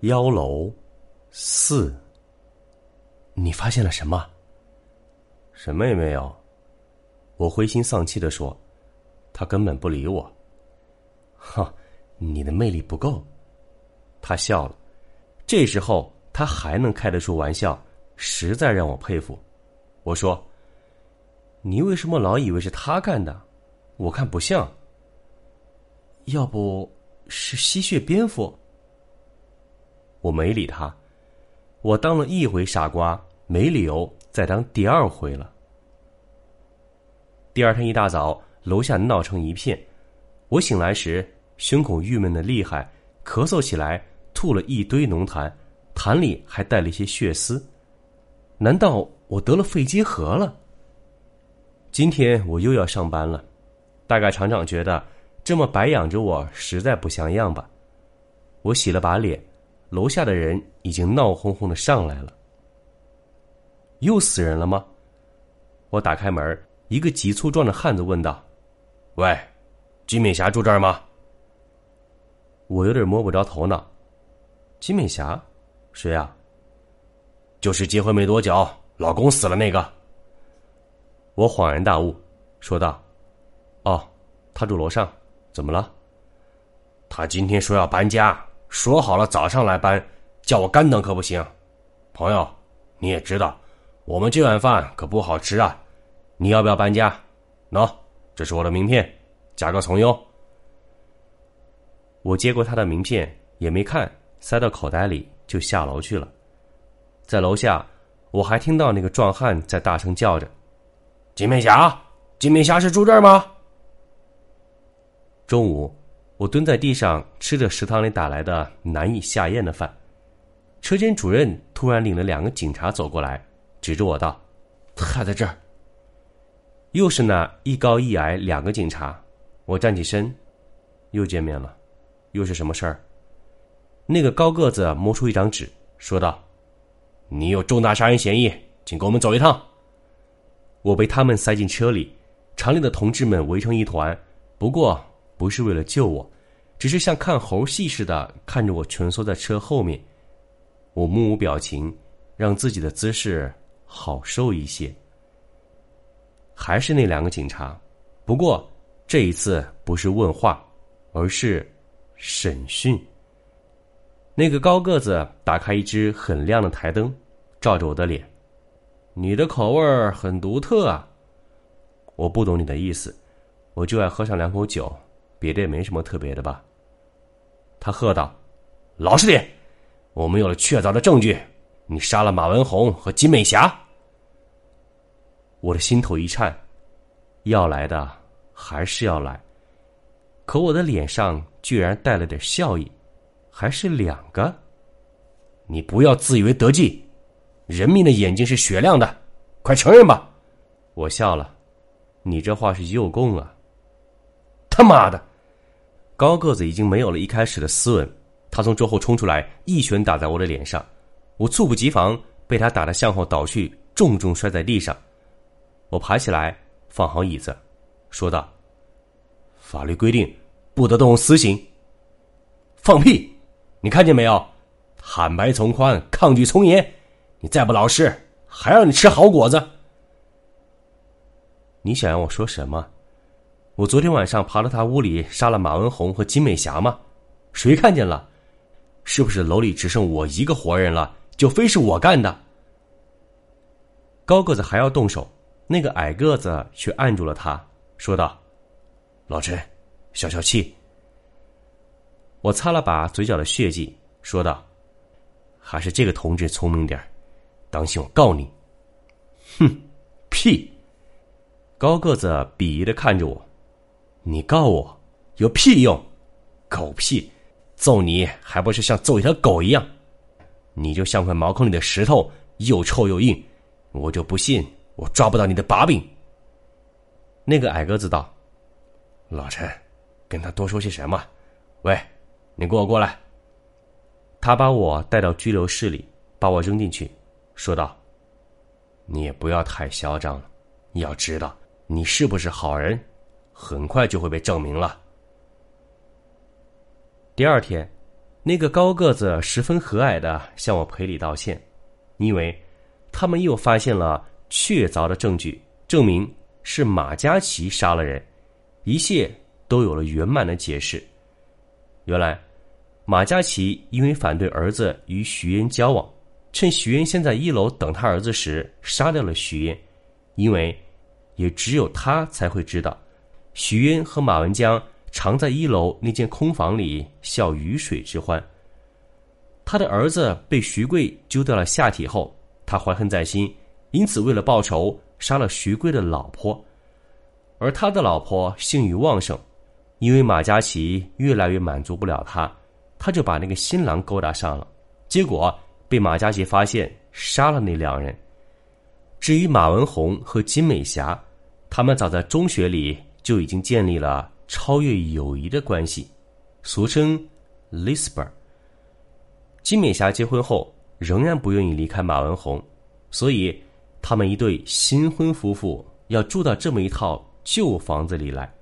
妖楼四，你发现了什么？什么也没有。我灰心丧气的说：“他根本不理我。”哈，你的魅力不够。他笑了。这时候他还能开得出玩笑，实在让我佩服。我说：“你为什么老以为是他干的？我看不像。要不是吸血蝙蝠？”我没理他，我当了一回傻瓜，没理由再当第二回了。第二天一大早，楼下闹成一片。我醒来时，胸口郁闷的厉害，咳嗽起来，吐了一堆浓痰，痰里还带了一些血丝。难道我得了肺结核了？今天我又要上班了，大概厂长觉得这么白养着我实在不像样吧。我洗了把脸。楼下的人已经闹哄哄的上来了。又死人了吗？我打开门，一个急促壮的汉子问道：“喂，金美霞住这儿吗？”我有点摸不着头脑。金美霞，谁啊？就是结婚没多久，老公死了那个。我恍然大悟，说道：“哦，她住楼上，怎么了？她今天说要搬家。”说好了早上来搬，叫我干等可不行。朋友，你也知道，我们这碗饭可不好吃啊。你要不要搬家？喏，这是我的名片，加个从优。我接过他的名片，也没看，塞到口袋里就下楼去了。在楼下，我还听到那个壮汉在大声叫着：“金美霞，金美霞是住这儿吗？”中午。我蹲在地上吃着食堂里打来的难以下咽的饭，车间主任突然领了两个警察走过来，指着我道：“他在这儿。”又是那一高一矮两个警察。我站起身，又见面了，又是什么事儿？那个高个子摸出一张纸，说道：“你有重大杀人嫌疑，请跟我们走一趟。”我被他们塞进车里，厂里的同志们围成一团。不过。不是为了救我，只是像看猴戏似的看着我蜷缩在车后面。我目无表情，让自己的姿势好受一些。还是那两个警察，不过这一次不是问话，而是审讯。那个高个子打开一只很亮的台灯，照着我的脸：“你的口味很独特啊。”我不懂你的意思，我就爱喝上两口酒。别的也没什么特别的吧？他喝道：“老实点，我们有了确凿的证据，你杀了马文红和金美霞。”我的心头一颤，要来的还是要来，可我的脸上居然带了点笑意，还是两个。你不要自以为得计，人民的眼睛是雪亮的，快承认吧！我笑了，你这话是诱供啊！他妈的！高个子已经没有了一开始的斯文，他从桌后冲出来，一拳打在我的脸上，我猝不及防被他打得向后倒去，重重摔在地上。我爬起来，放好椅子，说道：“法律规定不得动用私刑。”放屁！你看见没有？坦白从宽，抗拒从严。你再不老实，还让你吃好果子。你想让我说什么？我昨天晚上爬到他屋里杀了马文红和金美霞吗？谁看见了？是不是楼里只剩我一个活人了，就非是我干的？高个子还要动手，那个矮个子却按住了他，说道：“老陈，消消气。”我擦了把嘴角的血迹，说道：“还是这个同志聪明点当心我告你。”哼，屁！高个子鄙夷的看着我。你告我有屁用！狗屁！揍你还不是像揍一条狗一样？你就像块茅坑里的石头，又臭又硬，我就不信我抓不到你的把柄。那个矮个子道：“老陈，跟他多说些什么？喂，你给我过来。”他把我带到拘留室里，把我扔进去，说道：“你也不要太嚣张了，要知道你是不是好人，很快就会被证明了。”第二天，那个高个子十分和蔼的向我赔礼道歉，因为他们又发现了确凿的证据，证明是马嘉祺杀了人，一切都有了圆满的解释。原来。马嘉祺因为反对儿子与徐嫣交往，趁徐嫣先在一楼等他儿子时杀掉了徐嫣，因为也只有他才会知道，徐渊和马文江常在一楼那间空房里笑鱼水之欢。他的儿子被徐贵揪掉了下体后，他怀恨在心，因此为了报仇杀了徐贵的老婆，而他的老婆性欲旺盛，因为马嘉祺越来越满足不了他。他就把那个新郎勾搭上了，结果被马嘉祺发现，杀了那两人。至于马文红和金美霞，他们早在中学里就已经建立了超越友谊的关系，俗称 “Lisber”。金美霞结婚后仍然不愿意离开马文红，所以他们一对新婚夫妇要住到这么一套旧房子里来。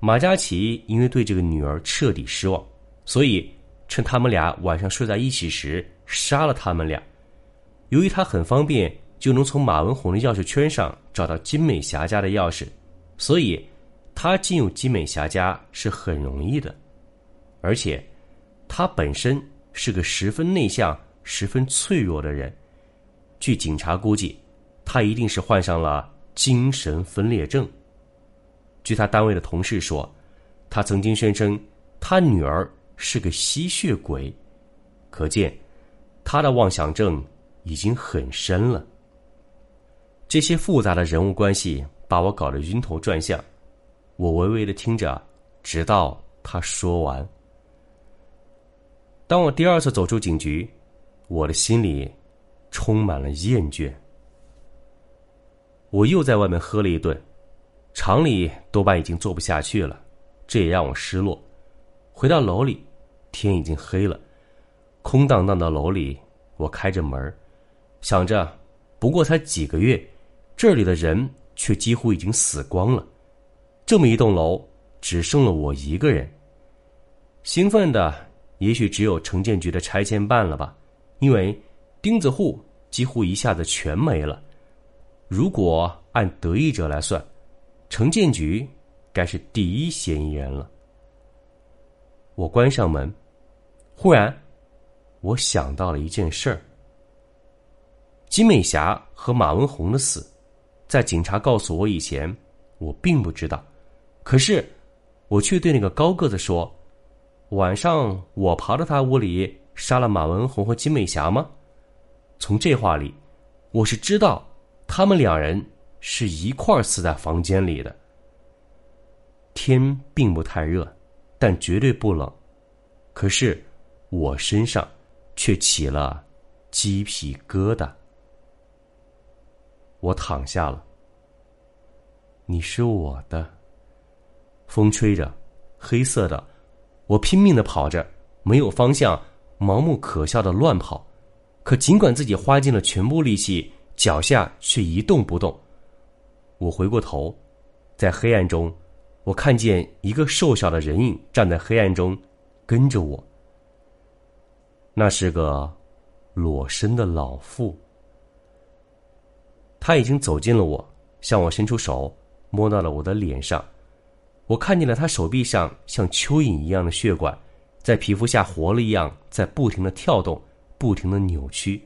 马嘉祺因为对这个女儿彻底失望。所以，趁他们俩晚上睡在一起时，杀了他们俩。由于他很方便，就能从马文红的钥匙圈上找到金美霞家的钥匙，所以他进入金美霞家是很容易的。而且，他本身是个十分内向、十分脆弱的人。据警察估计，他一定是患上了精神分裂症。据他单位的同事说，他曾经宣称他女儿。是个吸血鬼，可见他的妄想症已经很深了。这些复杂的人物关系把我搞得晕头转向，我微微的听着，直到他说完。当我第二次走出警局，我的心里充满了厌倦。我又在外面喝了一顿，厂里多半已经做不下去了，这也让我失落。回到楼里。天已经黑了，空荡荡的楼里，我开着门，想着，不过才几个月，这里的人却几乎已经死光了。这么一栋楼，只剩了我一个人。兴奋的，也许只有城建局的拆迁办了吧，因为钉子户几乎一下子全没了。如果按得益者来算，城建局该是第一嫌疑人了。我关上门。忽然，我想到了一件事儿。金美霞和马文红的死，在警察告诉我以前，我并不知道。可是，我却对那个高个子说：“晚上我爬到他屋里杀了马文红和金美霞吗？”从这话里，我是知道他们两人是一块死在房间里的。天并不太热，但绝对不冷。可是。我身上却起了鸡皮疙瘩。我躺下了。你是我的。风吹着，黑色的，我拼命的跑着，没有方向，盲目可笑的乱跑。可尽管自己花尽了全部力气，脚下却一动不动。我回过头，在黑暗中，我看见一个瘦小的人影站在黑暗中，跟着我。那是个裸身的老妇，他已经走近了我，向我伸出手，摸到了我的脸上。我看见了他手臂上像蚯蚓一样的血管，在皮肤下活了一样，在不停的跳动，不停的扭曲。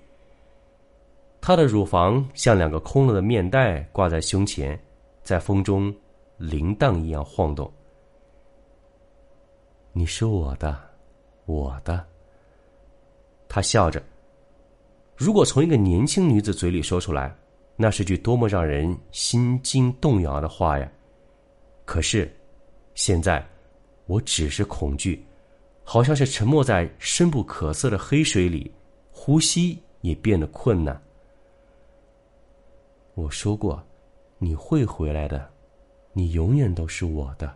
他的乳房像两个空了的面袋挂在胸前，在风中铃铛一样晃动。你是我的，我的。他笑着。如果从一个年轻女子嘴里说出来，那是句多么让人心惊动摇的话呀！可是，现在，我只是恐惧，好像是沉没在深不可测的黑水里，呼吸也变得困难。我说过，你会回来的，你永远都是我的。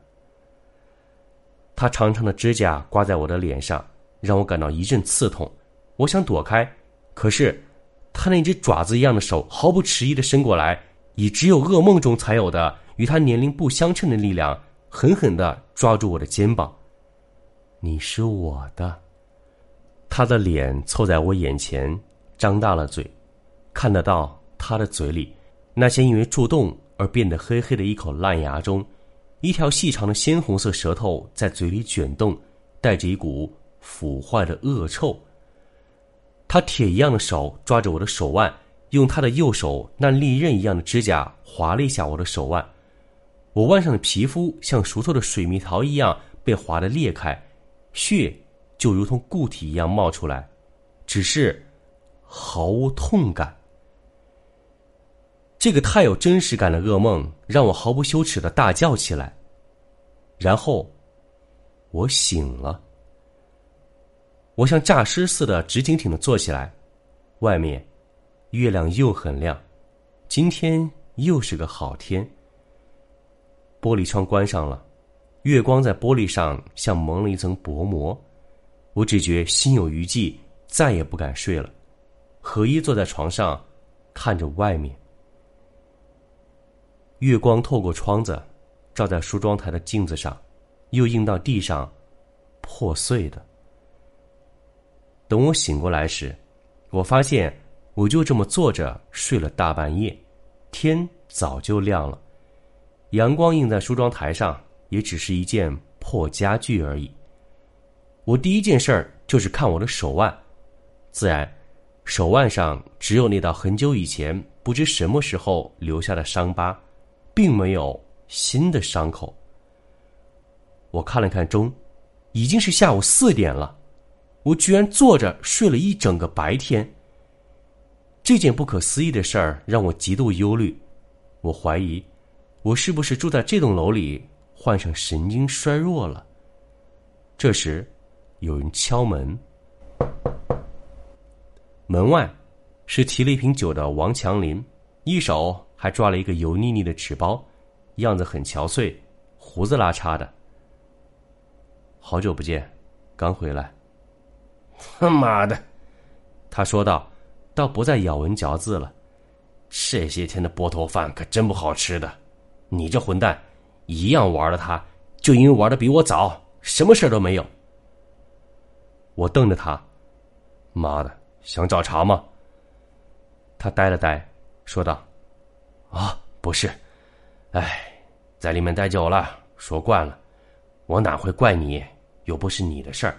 他长长的指甲刮在我的脸上，让我感到一阵刺痛。我想躲开，可是他那只爪子一样的手毫不迟疑的伸过来，以只有噩梦中才有的与他年龄不相称的力量。狠狠的抓住我的肩膀。你是我的。他的脸凑在我眼前，张大了嘴，看得到他的嘴里那些因为蛀洞而变得黑黑的一口烂牙中，一条细长的鲜红色舌头在嘴里卷动，带着一股腐坏的恶臭。他铁一样的手抓着我的手腕，用他的右手那利刃一样的指甲划了一下我的手腕。我腕上的皮肤像熟透的水蜜桃一样被划得裂开，血就如同固体一样冒出来，只是毫无痛感。这个太有真实感的噩梦让我毫不羞耻的大叫起来，然后我醒了。我像诈尸似的直挺挺的坐起来，外面月亮又很亮，今天又是个好天。玻璃窗关上了，月光在玻璃上像蒙了一层薄膜。我只觉心有余悸，再也不敢睡了。何一坐在床上，看着外面。月光透过窗子，照在梳妆台的镜子上，又映到地上，破碎的。等我醒过来时，我发现我就这么坐着睡了大半夜，天早就亮了。阳光映在梳妆台上，也只是一件破家具而已。我第一件事儿就是看我的手腕，自然，手腕上只有那道很久以前不知什么时候留下的伤疤，并没有新的伤口。我看了看钟，已经是下午四点了，我居然坐着睡了一整个白天。这件不可思议的事儿让我极度忧虑，我怀疑。我是不是住在这栋楼里患上神经衰弱了？这时，有人敲门。门外是提了一瓶酒的王强林，一手还抓了一个油腻腻的纸包，样子很憔悴，胡子拉碴的。好久不见，刚回来。他 妈的！他说道，倒不再咬文嚼字了。这些天的波头饭可真不好吃的。你这混蛋，一样玩了他，就因为玩的比我早，什么事都没有。我瞪着他，妈的，想找茬吗？他呆了呆，说道：“啊，不是，哎，在里面待久了，说惯了，我哪会怪你？又不是你的事儿，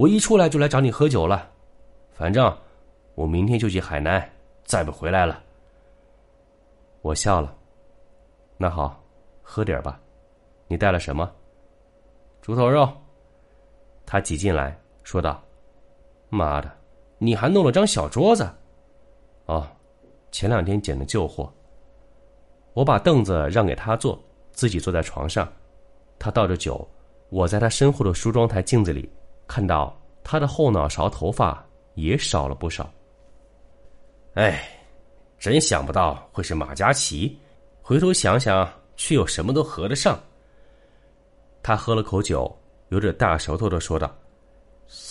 我一出来就来找你喝酒了。反正我明天就去海南，再不回来了。”我笑了。那好，喝点吧。你带了什么？猪头肉。他挤进来说道：“妈的，你还弄了张小桌子。”哦，前两天捡的旧货。我把凳子让给他坐，自己坐在床上。他倒着酒，我在他身后的梳妆台镜子里看到他的后脑勺头发也少了不少。哎，真想不到会是马嘉祺。回头想想，却又什么都合得上。他喝了口酒，有点大舌头的说道：“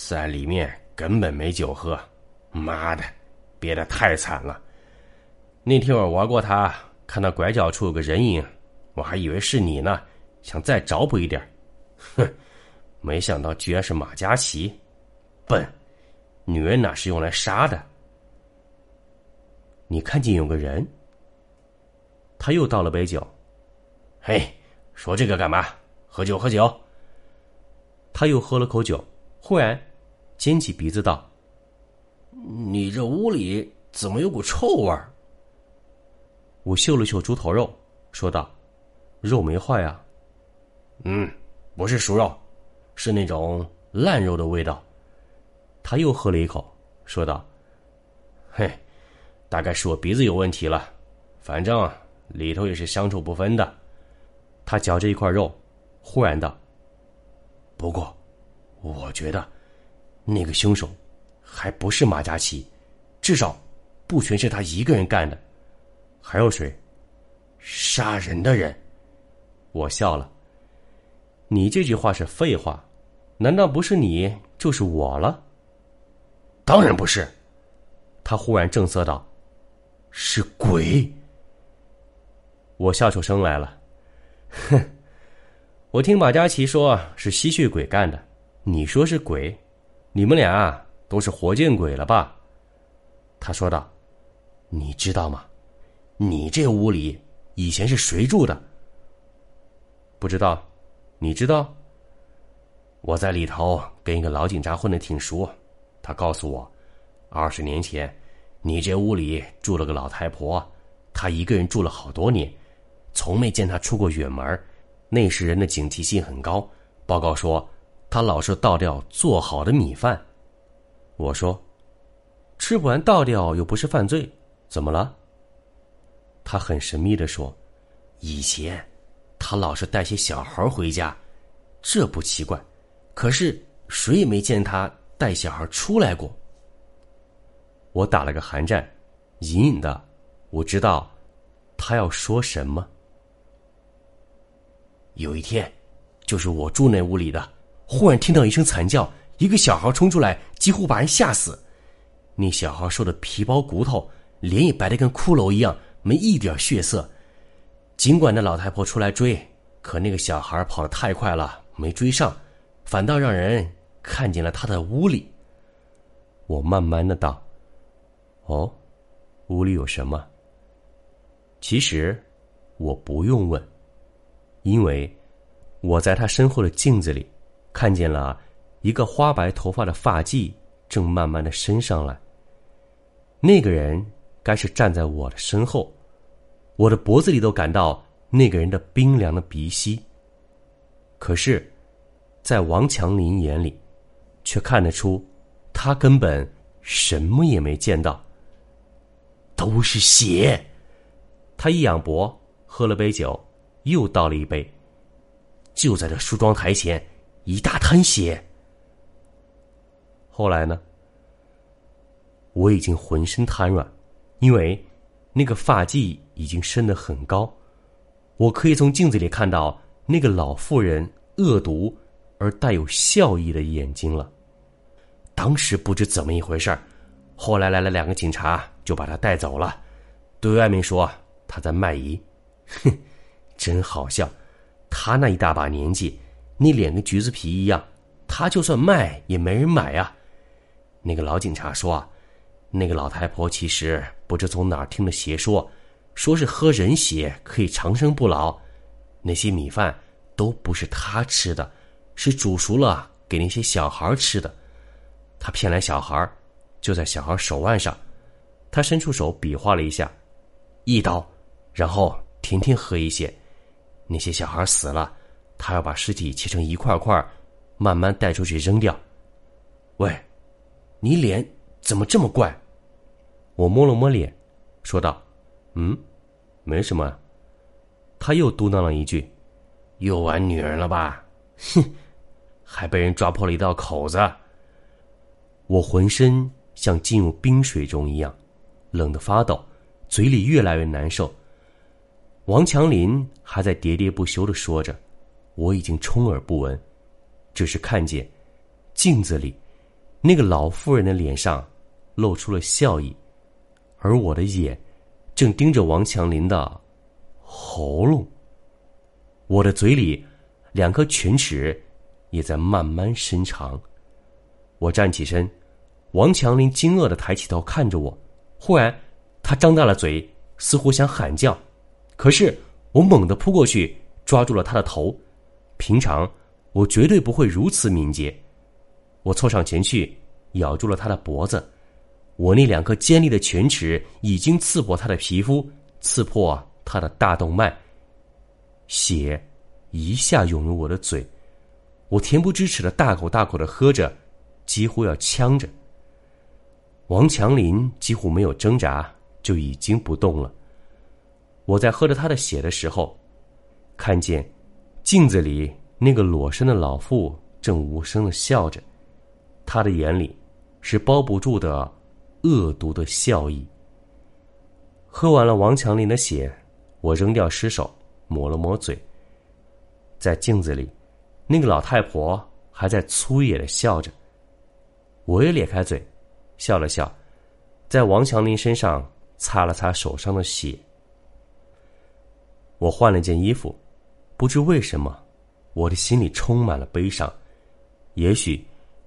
在里面根本没酒喝，妈的，憋得太惨了。那天我玩过他，看到拐角处有个人影，我还以为是你呢，想再找补一点。哼，没想到居然是马嘉祺，笨，女人哪是用来杀的？你看见有个人？”他又倒了杯酒，嘿，说这个干嘛？喝酒，喝酒。他又喝了口酒，忽然尖起鼻子道：“你这屋里怎么有股臭味儿？”我嗅了嗅猪头肉，说道：“肉没坏啊。”“嗯，不是熟肉，是那种烂肉的味道。”他又喝了一口，说道：“嘿，大概是我鼻子有问题了，反正……”里头也是香臭不分的。他嚼着一块肉，忽然道：“不过，我觉得那个凶手还不是马嘉祺，至少不全是他一个人干的。还有谁？杀人的人。我笑了。你这句话是废话，难道不是你就是我了？当然不是。他忽然正色道：“是鬼。”我笑出声来了。哼，我听马嘉祺说是吸血鬼干的，你说是鬼，你们俩都是活见鬼了吧？他说道：“你知道吗？你这屋里以前是谁住的？”不知道。你知道，我在里头跟一个老警察混的挺熟，他告诉我，二十年前，你这屋里住了个老太婆，她一个人住了好多年，从没见她出过远门。那时人的警惕性很高，报告说她老是倒掉做好的米饭。我说，吃不完倒掉又不是犯罪，怎么了？他很神秘的说，以前。他老是带些小孩回家，这不奇怪。可是谁也没见他带小孩出来过。我打了个寒战，隐隐的，我知道他要说什么。有一天，就是我住那屋里的，忽然听到一声惨叫，一个小孩冲出来，几乎把人吓死。那小孩瘦的皮包骨头，脸也白的跟骷髅一样，没一点血色。尽管那老太婆出来追，可那个小孩跑得太快了，没追上，反倒让人看见了他的屋里。我慢慢的道：“哦，屋里有什么？”其实我不用问，因为我在他身后的镜子里看见了一个花白头发的发髻正慢慢的伸上来。那个人该是站在我的身后。我的脖子里都感到那个人的冰凉的鼻息。可是，在王强林眼里，却看得出，他根本什么也没见到。都是血。他一仰脖，喝了杯酒，又倒了一杯。就在这梳妆台前，一大滩血。后来呢？我已经浑身瘫软，因为那个发髻。已经升得很高，我可以从镜子里看到那个老妇人恶毒而带有笑意的眼睛了。当时不知怎么一回事后来来了两个警察，就把他带走了，对外面说他在卖淫。哼，真好笑！他那一大把年纪，那脸跟橘子皮一样，他就算卖也没人买啊。那个老警察说啊，那个老太婆其实不知从哪儿听的邪说。说是喝人血可以长生不老，那些米饭都不是他吃的，是煮熟了给那些小孩吃的。他骗来小孩，就在小孩手腕上，他伸出手比划了一下，一刀，然后天天喝一些。那些小孩死了，他要把尸体切成一块块，慢慢带出去扔掉。喂，你脸怎么这么怪？我摸了摸脸，说道。嗯，没什么。他又嘟囔了一句：“又玩女人了吧？”哼，还被人抓破了一道口子。我浑身像进入冰水中一样，冷得发抖，嘴里越来越难受。王强林还在喋喋不休的说着，我已经充耳不闻，只是看见镜子里那个老妇人的脸上露出了笑意，而我的眼。正盯着王强林的喉咙，我的嘴里两颗犬齿也在慢慢伸长。我站起身，王强林惊愕的抬起头看着我，忽然他张大了嘴，似乎想喊叫，可是我猛地扑过去抓住了他的头。平常我绝对不会如此敏捷，我凑上前去咬住了他的脖子。我那两颗尖利的犬齿已经刺破他的皮肤，刺破他的大动脉。血一下涌入我的嘴，我恬不知耻的大口大口的喝着，几乎要呛着。王强林几乎没有挣扎，就已经不动了。我在喝着他的血的时候，看见镜子里那个裸身的老妇正无声的笑着，他的眼里是包不住的恶毒的笑意。喝完了王强林的血，我扔掉尸首，抹了抹嘴。在镜子里，那个老太婆还在粗野的笑着。我也咧开嘴，笑了笑，在王强林身上擦了擦手上的血。我换了件衣服，不知为什么，我的心里充满了悲伤。也许，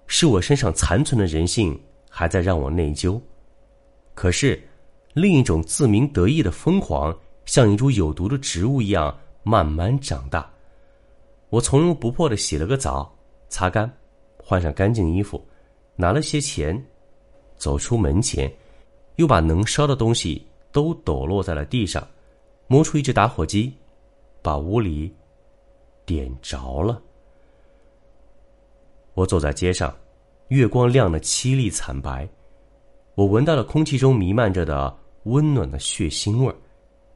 是我身上残存的人性还在让我内疚。可是，另一种自鸣得意的疯狂，像一株有毒的植物一样慢慢长大。我从容不迫的洗了个澡，擦干，换上干净衣服，拿了些钱，走出门前，又把能烧的东西都抖落在了地上。摸出一只打火机，把屋里点着了。我走在街上，月光亮得凄厉惨白。我闻到了空气中弥漫着的温暖的血腥味儿，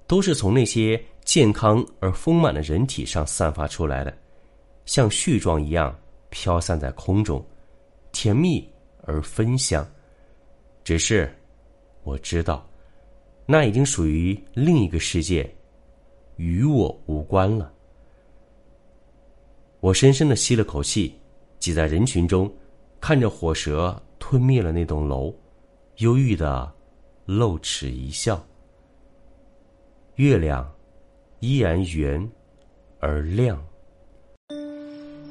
都是从那些健康而丰满的人体上散发出来的，像絮状一样飘散在空中，甜蜜而芬香。只是，我知道。那已经属于另一个世界，与我无关了。我深深的吸了口气，挤在人群中，看着火蛇吞灭了那栋楼，忧郁的露齿一笑。月亮依然圆而亮。